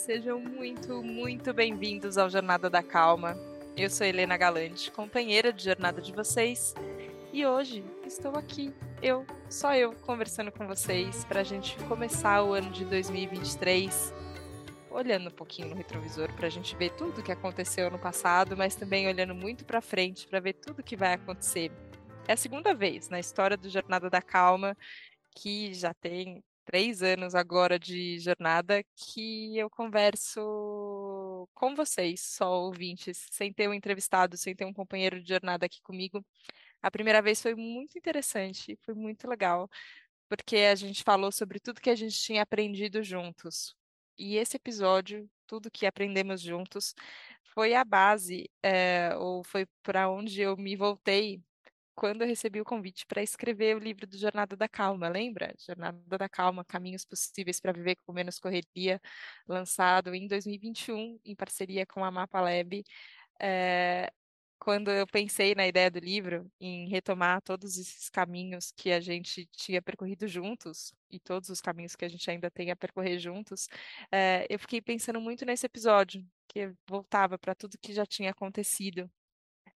Sejam muito, muito bem-vindos ao Jornada da Calma. Eu sou Helena Galante, companheira de jornada de vocês, e hoje estou aqui, eu, só eu, conversando com vocês para a gente começar o ano de 2023 olhando um pouquinho no retrovisor para a gente ver tudo o que aconteceu no passado, mas também olhando muito para frente para ver tudo o que vai acontecer. É a segunda vez na história do Jornada da Calma que já tem três anos agora de jornada que eu converso com vocês, só ouvintes, sem ter um entrevistado, sem ter um companheiro de jornada aqui comigo. A primeira vez foi muito interessante, foi muito legal, porque a gente falou sobre tudo que a gente tinha aprendido juntos. E esse episódio, tudo que aprendemos juntos, foi a base, é, ou foi para onde eu me voltei quando eu recebi o convite para escrever o livro do Jornada da Calma, lembra? Jornada da Calma, Caminhos Possíveis para Viver com Menos Correria, lançado em 2021 em parceria com a Mapa Lab. É, quando eu pensei na ideia do livro, em retomar todos esses caminhos que a gente tinha percorrido juntos, e todos os caminhos que a gente ainda tem a percorrer juntos, é, eu fiquei pensando muito nesse episódio, que voltava para tudo que já tinha acontecido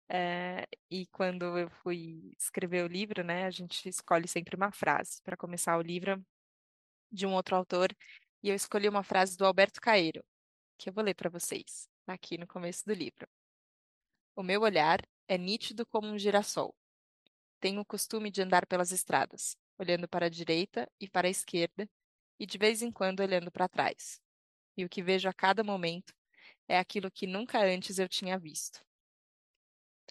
é, e quando eu fui escrever o livro, né, a gente escolhe sempre uma frase para começar o livro de um outro autor, e eu escolhi uma frase do Alberto Caeiro, que eu vou ler para vocês, aqui no começo do livro. O meu olhar é nítido como um girassol. Tenho o costume de andar pelas estradas, olhando para a direita e para a esquerda, e de vez em quando olhando para trás. E o que vejo a cada momento é aquilo que nunca antes eu tinha visto.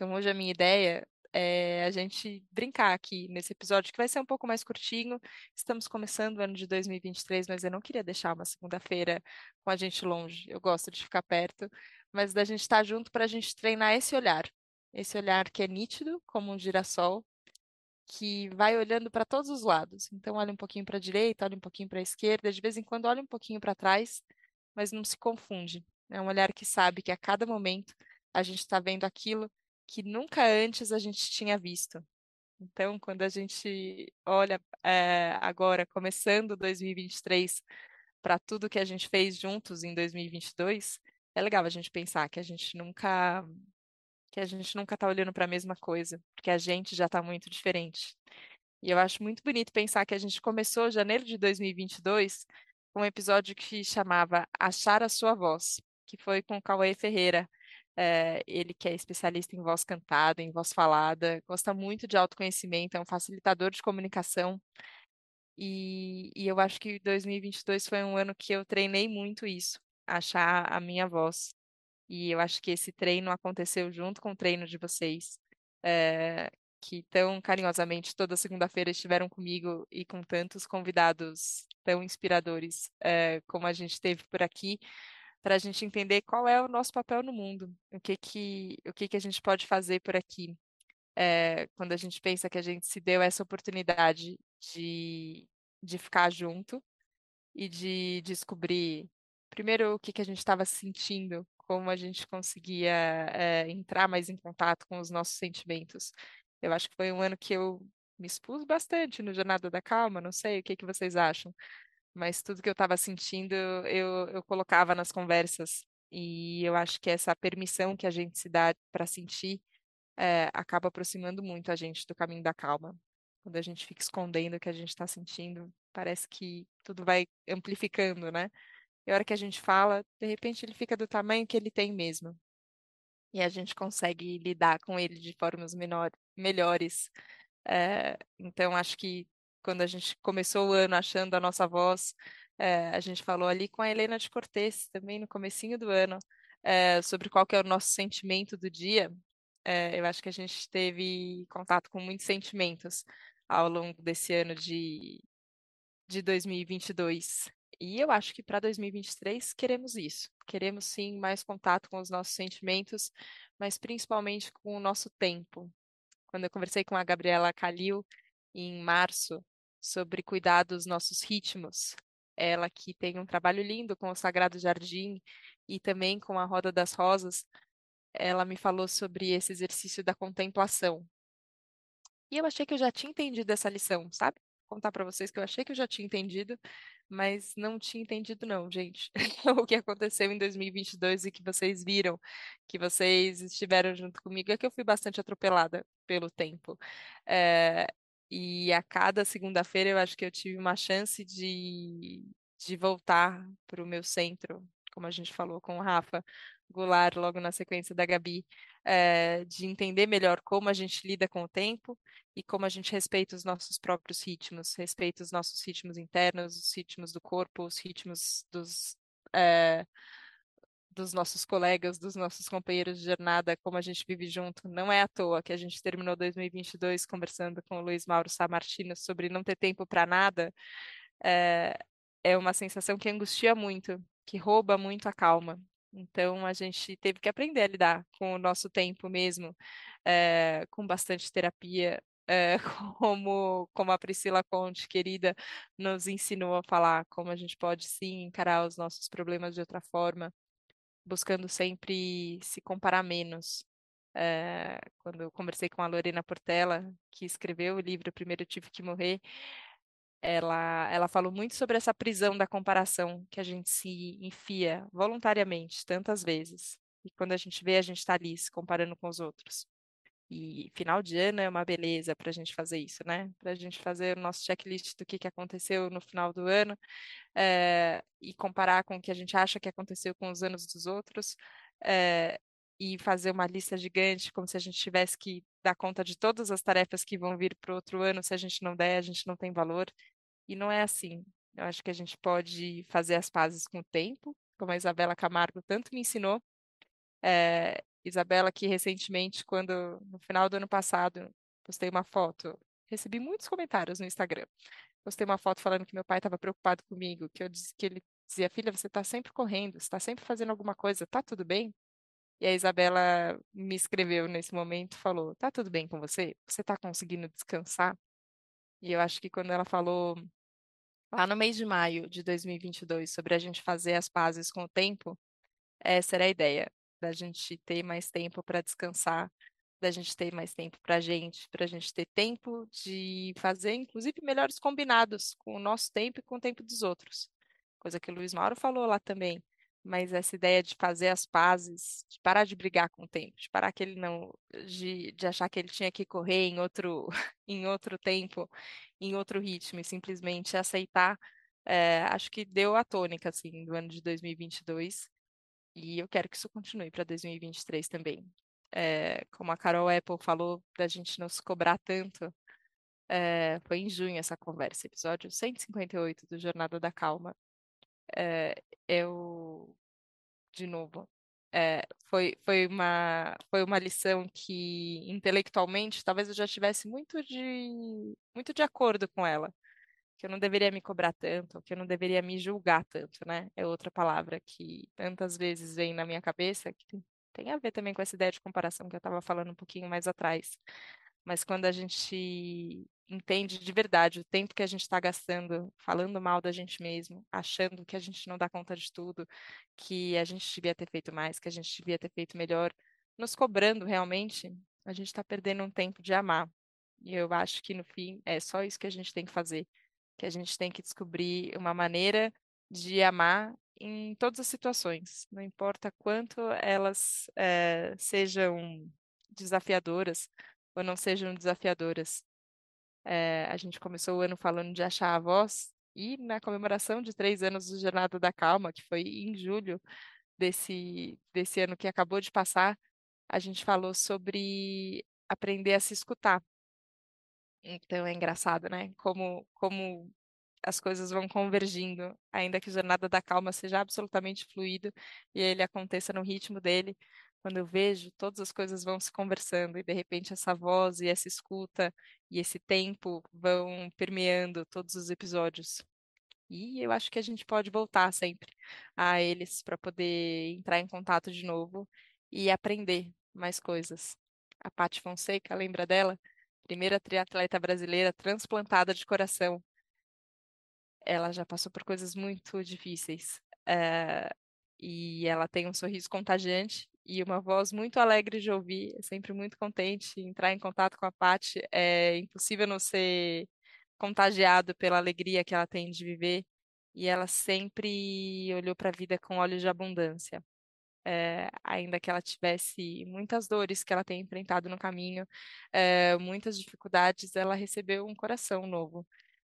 Então, hoje a minha ideia é a gente brincar aqui nesse episódio, que vai ser um pouco mais curtinho. Estamos começando o ano de 2023, mas eu não queria deixar uma segunda-feira com a gente longe. Eu gosto de ficar perto, mas da gente estar junto para a gente treinar esse olhar. Esse olhar que é nítido, como um girassol, que vai olhando para todos os lados. Então, olha um pouquinho para a direita, olha um pouquinho para a esquerda, de vez em quando olha um pouquinho para trás, mas não se confunde. É um olhar que sabe que a cada momento a gente está vendo aquilo que nunca antes a gente tinha visto. Então, quando a gente olha é, agora, começando 2023, para tudo que a gente fez juntos em 2022, é legal a gente pensar que a gente nunca que a gente nunca está olhando para a mesma coisa, porque a gente já está muito diferente. E eu acho muito bonito pensar que a gente começou janeiro de 2022 com um episódio que chamava Achar a Sua Voz, que foi com o Cauê Ferreira, é, ele que é especialista em voz cantada, em voz falada, gosta muito de autoconhecimento, é um facilitador de comunicação. E, e eu acho que 2022 foi um ano que eu treinei muito isso, achar a minha voz. E eu acho que esse treino aconteceu junto com o treino de vocês, é, que tão carinhosamente toda segunda-feira estiveram comigo e com tantos convidados tão inspiradores é, como a gente teve por aqui para a gente entender qual é o nosso papel no mundo, o que que, o que, que a gente pode fazer por aqui. É, quando a gente pensa que a gente se deu essa oportunidade de, de ficar junto e de descobrir, primeiro, o que, que a gente estava sentindo, como a gente conseguia é, entrar mais em contato com os nossos sentimentos. Eu acho que foi um ano que eu me expus bastante no Jornada da Calma, não sei o que, que vocês acham mas tudo que eu estava sentindo eu, eu colocava nas conversas. E eu acho que essa permissão que a gente se dá para sentir é, acaba aproximando muito a gente do caminho da calma. Quando a gente fica escondendo o que a gente está sentindo, parece que tudo vai amplificando, né? E a hora que a gente fala, de repente ele fica do tamanho que ele tem mesmo. E a gente consegue lidar com ele de formas menor, melhores. É, então, acho que quando a gente começou o ano achando a nossa voz, é, a gente falou ali com a Helena de Cortez, também no comecinho do ano, é, sobre qual que é o nosso sentimento do dia. É, eu acho que a gente teve contato com muitos sentimentos ao longo desse ano de, de 2022. E eu acho que para 2023 queremos isso. Queremos sim mais contato com os nossos sentimentos, mas principalmente com o nosso tempo. Quando eu conversei com a Gabriela Calil em março, sobre cuidar dos nossos ritmos. Ela que tem um trabalho lindo com o Sagrado Jardim e também com a Roda das Rosas, ela me falou sobre esse exercício da contemplação. E eu achei que eu já tinha entendido essa lição, sabe? Vou contar para vocês que eu achei que eu já tinha entendido, mas não tinha entendido não, gente. o que aconteceu em 2022 e que vocês viram, que vocês estiveram junto comigo, é que eu fui bastante atropelada pelo tempo. É, e a cada segunda-feira eu acho que eu tive uma chance de, de voltar para o meu centro, como a gente falou com o Rafa Goulart logo na sequência da Gabi, é, de entender melhor como a gente lida com o tempo e como a gente respeita os nossos próprios ritmos, respeita os nossos ritmos internos, os ritmos do corpo, os ritmos dos, é, dos nossos colegas, dos nossos companheiros de jornada, como a gente vive junto. Não é à toa que a gente terminou 2022 conversando com o Luiz Mauro Samartino sobre não ter tempo para nada. É, é uma sensação que angustia muito, que rouba muito a calma. Então a gente teve que aprender a lidar com o nosso tempo mesmo, é, com bastante terapia, é, como, como a Priscila Conte, querida, nos ensinou a falar, como a gente pode sim encarar os nossos problemas de outra forma, buscando sempre se comparar menos. É, quando eu conversei com a Lorena Portela, que escreveu o livro Primeiro Tive Que Morrer, ela, ela falou muito sobre essa prisão da comparação que a gente se enfia voluntariamente tantas vezes. E quando a gente vê, a gente está ali se comparando com os outros. E final de ano é uma beleza para a gente fazer isso, né? Para a gente fazer o nosso checklist do que, que aconteceu no final do ano é, e comparar com o que a gente acha que aconteceu com os anos dos outros é, e fazer uma lista gigante, como se a gente tivesse que dar conta de todas as tarefas que vão vir para o outro ano. Se a gente não der, a gente não tem valor. E não é assim. Eu acho que a gente pode fazer as pazes com o tempo, como a Isabela Camargo tanto me ensinou. É, Isabela, que recentemente, quando no final do ano passado, postei uma foto, recebi muitos comentários no Instagram. Postei uma foto falando que meu pai estava preocupado comigo, que eu disse que ele dizia, filha, você está sempre correndo, está sempre fazendo alguma coisa, tá tudo bem? E a Isabela me escreveu nesse momento, falou, tá tudo bem com você? Você está conseguindo descansar? E eu acho que quando ela falou lá no mês de maio de 2022 sobre a gente fazer as pazes com o tempo, essa era a ideia da gente ter mais tempo para descansar, da gente ter mais tempo para a gente, para a gente ter tempo de fazer, inclusive, melhores combinados com o nosso tempo e com o tempo dos outros. Coisa que o Luiz Mauro falou lá também. Mas essa ideia de fazer as pazes, de parar de brigar com o tempo, de parar que ele não, de, de achar que ele tinha que correr em outro, em outro tempo, em outro ritmo, e simplesmente aceitar, é, acho que deu a tônica assim do ano de 2022 e eu quero que isso continue para 2023 também. É, como a Carol Apple falou, da gente não se cobrar tanto. É, foi em junho essa conversa, episódio 158 do Jornada da Calma. É, eu, de novo, é, foi, foi, uma, foi uma lição que, intelectualmente, talvez eu já estivesse muito de, muito de acordo com ela que eu não deveria me cobrar tanto, que eu não deveria me julgar tanto, né? É outra palavra que tantas vezes vem na minha cabeça, que tem, a ver também com essa ideia de comparação que eu estava falando um pouquinho mais atrás. Mas quando a gente entende de verdade o tempo que a gente está gastando falando mal da gente mesmo, achando que a gente não dá conta de tudo, que a gente devia ter feito mais, que a gente devia ter feito melhor, nos cobrando realmente, a gente está perdendo um tempo de amar. E eu acho que no fim é só isso que a gente tem que fazer que a gente tem que descobrir uma maneira de amar em todas as situações, não importa quanto elas é, sejam desafiadoras ou não sejam desafiadoras. É, a gente começou o ano falando de achar a voz, e na comemoração de três anos do Jornada da Calma, que foi em julho desse, desse ano que acabou de passar, a gente falou sobre aprender a se escutar. Então é engraçado, né? Como, como as coisas vão convergindo, ainda que a jornada da calma seja absolutamente fluido e ele aconteça no ritmo dele. Quando eu vejo, todas as coisas vão se conversando e de repente essa voz e essa escuta e esse tempo vão permeando todos os episódios. E eu acho que a gente pode voltar sempre a eles para poder entrar em contato de novo e aprender mais coisas. A Paty Fonseca, lembra dela? Primeira triatleta brasileira transplantada de coração. Ela já passou por coisas muito difíceis. É, e ela tem um sorriso contagiante e uma voz muito alegre de ouvir, é sempre muito contente. Entrar em contato com a Paty é impossível não ser contagiado pela alegria que ela tem de viver e ela sempre olhou para a vida com olhos de abundância. É, ainda que ela tivesse muitas dores que ela tem enfrentado no caminho, é, muitas dificuldades, ela recebeu um coração novo.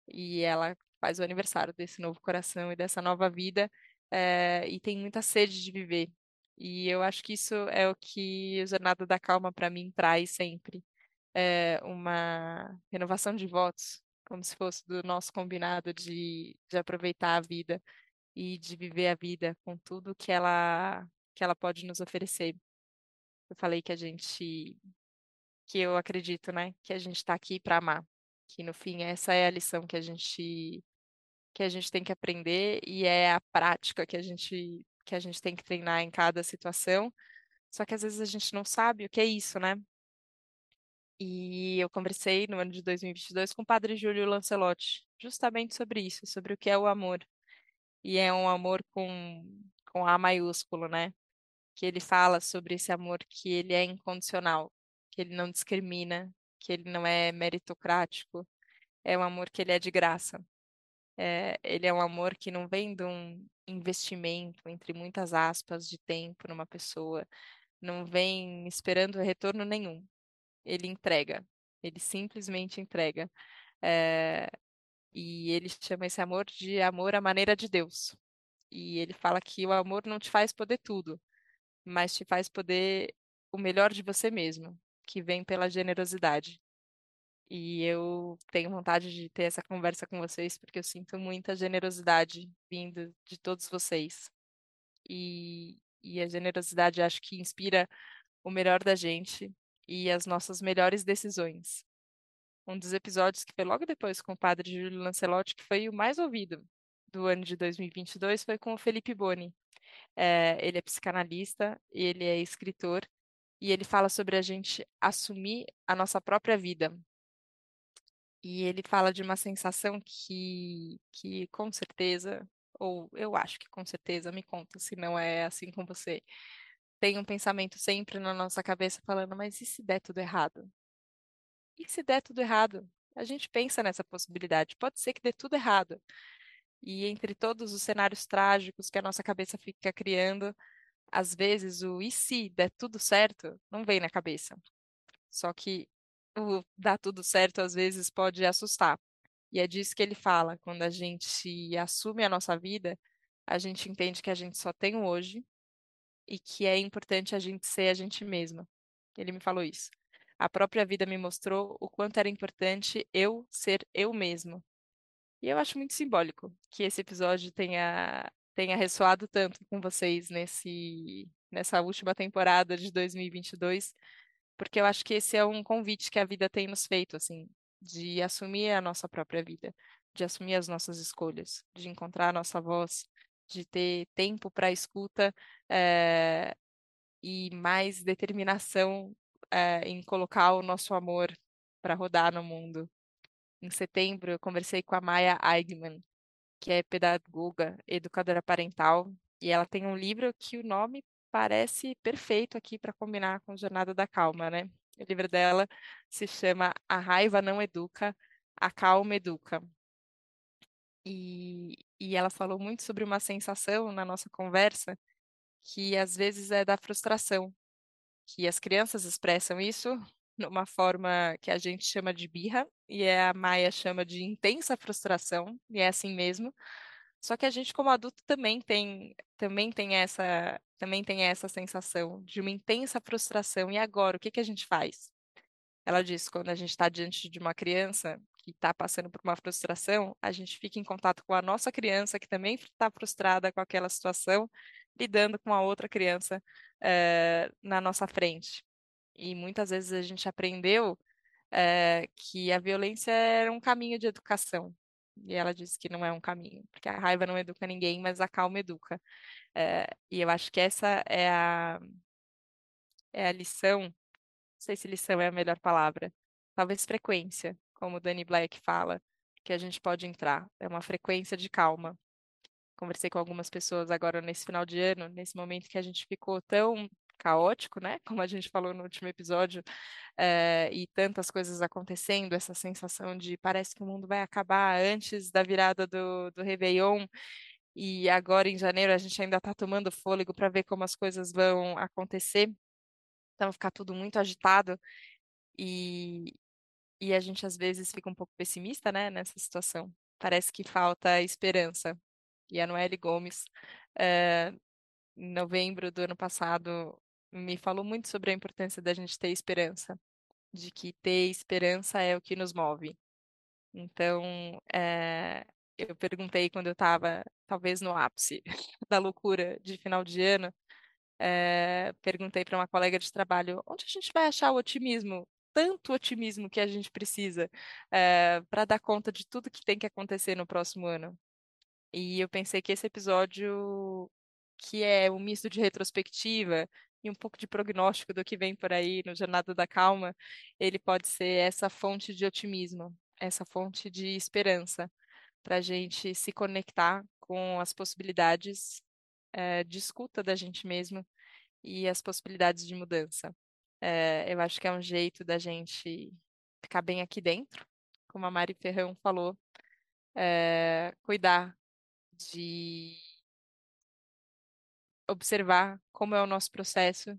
E ela faz o aniversário desse novo coração e dessa nova vida, é, e tem muita sede de viver. E eu acho que isso é o que o Jornada da Calma para mim traz sempre. Uma renovação de votos, como se fosse do nosso combinado de, de aproveitar a vida e de viver a vida com tudo que ela que ela pode nos oferecer. Eu falei que a gente que eu acredito, né, que a gente está aqui para amar, que no fim essa é a lição que a gente que a gente tem que aprender e é a prática que a gente que a gente tem que treinar em cada situação. Só que às vezes a gente não sabe o que é isso, né? E eu conversei no ano de 2022 com o padre Júlio Lancelotti, justamente sobre isso, sobre o que é o amor. E é um amor com, com A maiúsculo, né? Que ele fala sobre esse amor que ele é incondicional, que ele não discrimina, que ele não é meritocrático, é um amor que ele é de graça. É, ele é um amor que não vem de um investimento, entre muitas aspas, de tempo numa pessoa, não vem esperando retorno nenhum ele entrega. Ele simplesmente entrega. É, e ele chama esse amor de amor à maneira de Deus. E ele fala que o amor não te faz poder tudo, mas te faz poder o melhor de você mesmo, que vem pela generosidade. E eu tenho vontade de ter essa conversa com vocês, porque eu sinto muita generosidade vindo de todos vocês. E, e a generosidade acho que inspira o melhor da gente e as nossas melhores decisões. Um dos episódios que foi logo depois com o padre Júlio Lancelotti, que foi o mais ouvido do ano de 2022, foi com o Felipe Boni. É, ele é psicanalista, ele é escritor, e ele fala sobre a gente assumir a nossa própria vida. E ele fala de uma sensação que, que com certeza, ou eu acho que com certeza, me conta se não é assim com você, tem um pensamento sempre na nossa cabeça falando, mas e se der tudo errado? E se der tudo errado? A gente pensa nessa possibilidade. Pode ser que dê tudo errado. E entre todos os cenários trágicos que a nossa cabeça fica criando, às vezes o e se der tudo certo não vem na cabeça. Só que o dar tudo certo às vezes pode assustar. E é disso que ele fala. Quando a gente assume a nossa vida, a gente entende que a gente só tem o hoje e que é importante a gente ser a gente mesma. Ele me falou isso. A própria vida me mostrou o quanto era importante eu ser eu mesmo. E eu acho muito simbólico que esse episódio tenha tenha ressoado tanto com vocês nesse nessa última temporada de 2022, porque eu acho que esse é um convite que a vida tem nos feito assim, de assumir a nossa própria vida, de assumir as nossas escolhas, de encontrar a nossa voz, de ter tempo para escuta é, e mais determinação é, em colocar o nosso amor para rodar no mundo. Em setembro, eu conversei com a Maya Eigman, que é pedagoga, educadora parental, e ela tem um livro que o nome parece perfeito aqui para combinar com Jornada da Calma, né? O livro dela se chama A Raiva Não Educa, A Calma Educa. E, e ela falou muito sobre uma sensação na nossa conversa que às vezes é da frustração, que as crianças expressam isso numa forma que a gente chama de birra e a Maia chama de intensa frustração, e é assim mesmo. Só que a gente como adulto também tem também tem essa também tem essa sensação de uma intensa frustração. E agora, o que que a gente faz? Ela diz, quando a gente está diante de uma criança que está passando por uma frustração, a gente fica em contato com a nossa criança, que também está frustrada com aquela situação, lidando com a outra criança é, na nossa frente. E muitas vezes a gente aprendeu é, que a violência era um caminho de educação. E ela disse que não é um caminho, porque a raiva não educa ninguém, mas a calma educa. É, e eu acho que essa é a, é a lição, não sei se lição é a melhor palavra, talvez frequência, como o Danny Black fala, que a gente pode entrar. É uma frequência de calma. Conversei com algumas pessoas agora nesse final de ano, nesse momento que a gente ficou tão caótico, né? Como a gente falou no último episódio, é, e tantas coisas acontecendo, essa sensação de parece que o mundo vai acabar antes da virada do, do Réveillon, e agora em janeiro a gente ainda está tomando fôlego para ver como as coisas vão acontecer. Então, ficar tudo muito agitado e, e a gente às vezes fica um pouco pessimista, né, nessa situação. Parece que falta esperança. E a Noelle Gomes, em novembro do ano passado, me falou muito sobre a importância da gente ter esperança, de que ter esperança é o que nos move. Então, é, eu perguntei quando eu estava, talvez no ápice da loucura de final de ano, é, perguntei para uma colega de trabalho onde a gente vai achar o otimismo, tanto otimismo que a gente precisa é, eh, para dar conta de tudo que tem que acontecer no próximo ano. E eu pensei que esse episódio, que é um misto de retrospectiva e um pouco de prognóstico do que vem por aí no Jornada da Calma, ele pode ser essa fonte de otimismo, essa fonte de esperança para a gente se conectar com as possibilidades é, de escuta da gente mesmo e as possibilidades de mudança. É, eu acho que é um jeito da gente ficar bem aqui dentro, como a Mari Ferrão falou, é, cuidar de observar como é o nosso processo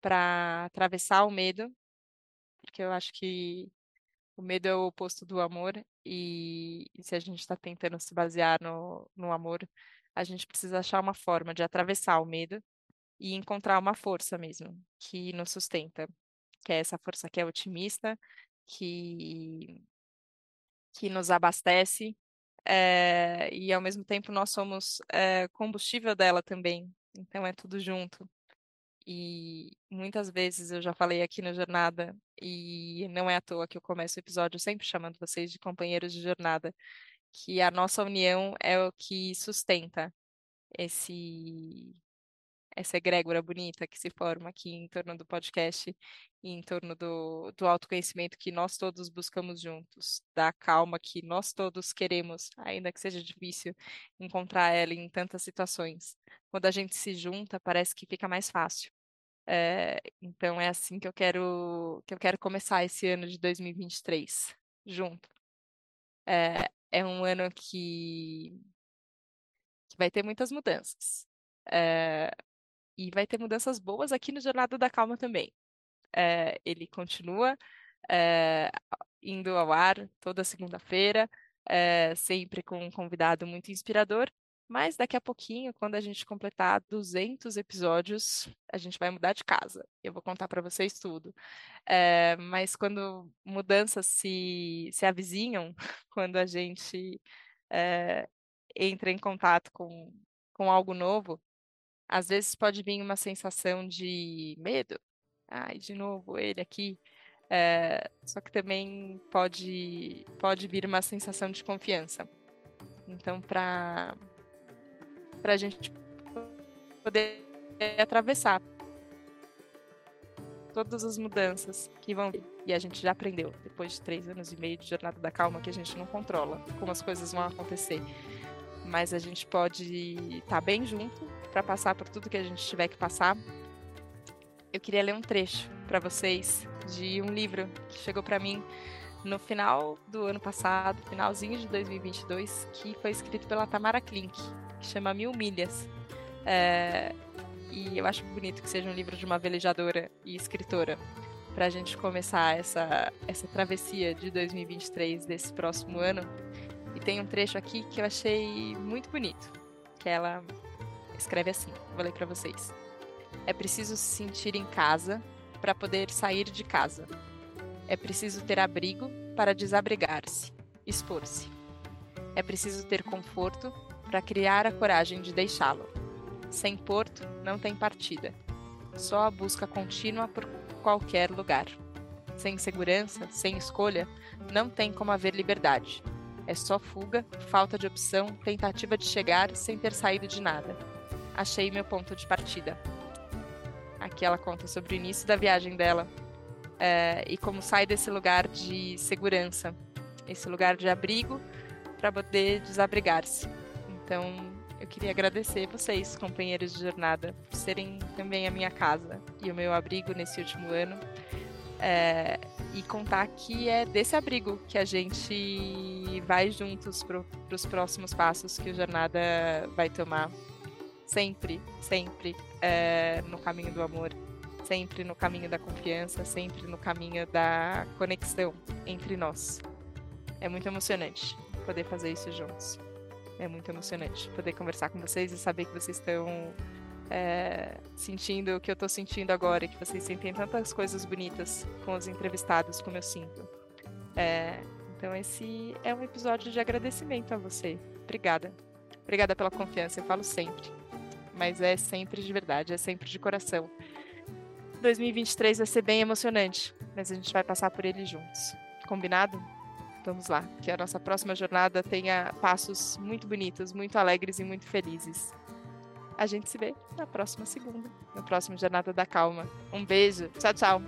para atravessar o medo, porque eu acho que o medo é o oposto do amor, e, e se a gente está tentando se basear no, no amor, a gente precisa achar uma forma de atravessar o medo e encontrar uma força mesmo que nos sustenta, que é essa força que é otimista, que que nos abastece é, e ao mesmo tempo nós somos é, combustível dela também. Então é tudo junto. E muitas vezes eu já falei aqui na jornada, e não é à toa que eu começo o episódio sempre chamando vocês de companheiros de jornada, que a nossa união é o que sustenta esse essa egrégora bonita que se forma aqui em torno do podcast e em torno do, do autoconhecimento que nós todos buscamos juntos, da calma que nós todos queremos, ainda que seja difícil encontrar ela em tantas situações. Quando a gente se junta, parece que fica mais fácil. É, então é assim que eu quero que eu quero começar esse ano de 2023 junto. É, é um ano que, que vai ter muitas mudanças. É, e vai ter mudanças boas aqui no Jornada da Calma também. É, ele continua é, indo ao ar toda segunda-feira, é, sempre com um convidado muito inspirador. Mas daqui a pouquinho, quando a gente completar 200 episódios, a gente vai mudar de casa. Eu vou contar para vocês tudo. É, mas quando mudanças se, se avizinham, quando a gente é, entra em contato com, com algo novo, às vezes pode vir uma sensação de medo. Ai, de novo, ele aqui. É, só que também pode, pode vir uma sensação de confiança. Então, para a gente poder atravessar todas as mudanças que vão vir. E a gente já aprendeu, depois de três anos e meio de Jornada da Calma, que a gente não controla como as coisas vão acontecer. Mas a gente pode estar tá bem junto para passar por tudo que a gente tiver que passar, eu queria ler um trecho para vocês de um livro que chegou para mim no final do ano passado, finalzinho de 2022, que foi escrito pela Tamara Klink, que chama Mil Milhas. É, e eu acho bonito que seja um livro de uma velejadora e escritora para a gente começar essa, essa travessia de 2023 desse próximo ano. Tem um trecho aqui que eu achei muito bonito, que ela escreve assim, vou ler para vocês. É preciso se sentir em casa para poder sair de casa. É preciso ter abrigo para desabrigar-se, expor-se. É preciso ter conforto para criar a coragem de deixá-lo. Sem porto, não tem partida. Só a busca contínua por qualquer lugar. Sem segurança, sem escolha, não tem como haver liberdade. É só fuga, falta de opção, tentativa de chegar sem ter saído de nada achei meu ponto de partida. Aqui ela conta sobre o início da viagem dela é, e como sai desse lugar de segurança, esse lugar de abrigo, para poder desabrigar-se. Então, eu queria agradecer vocês, companheiros de jornada, por serem também a minha casa e o meu abrigo nesse último ano. É, e contar que é desse abrigo que a gente vai juntos para os próximos passos que o Jornada vai tomar. Sempre, sempre é, no caminho do amor, sempre no caminho da confiança, sempre no caminho da conexão entre nós. É muito emocionante poder fazer isso juntos. É muito emocionante poder conversar com vocês e saber que vocês estão é, sentindo o que eu estou sentindo agora, que vocês sentem tantas coisas bonitas com os entrevistados, como eu sinto. É, então, esse é um episódio de agradecimento a você. Obrigada. Obrigada pela confiança, eu falo sempre. Mas é sempre de verdade, é sempre de coração. 2023 vai ser bem emocionante, mas a gente vai passar por ele juntos. Combinado? Vamos lá, que a nossa próxima jornada tenha passos muito bonitos, muito alegres e muito felizes. A gente se vê na próxima segunda, na próxima Jornada da Calma. Um beijo, tchau, tchau.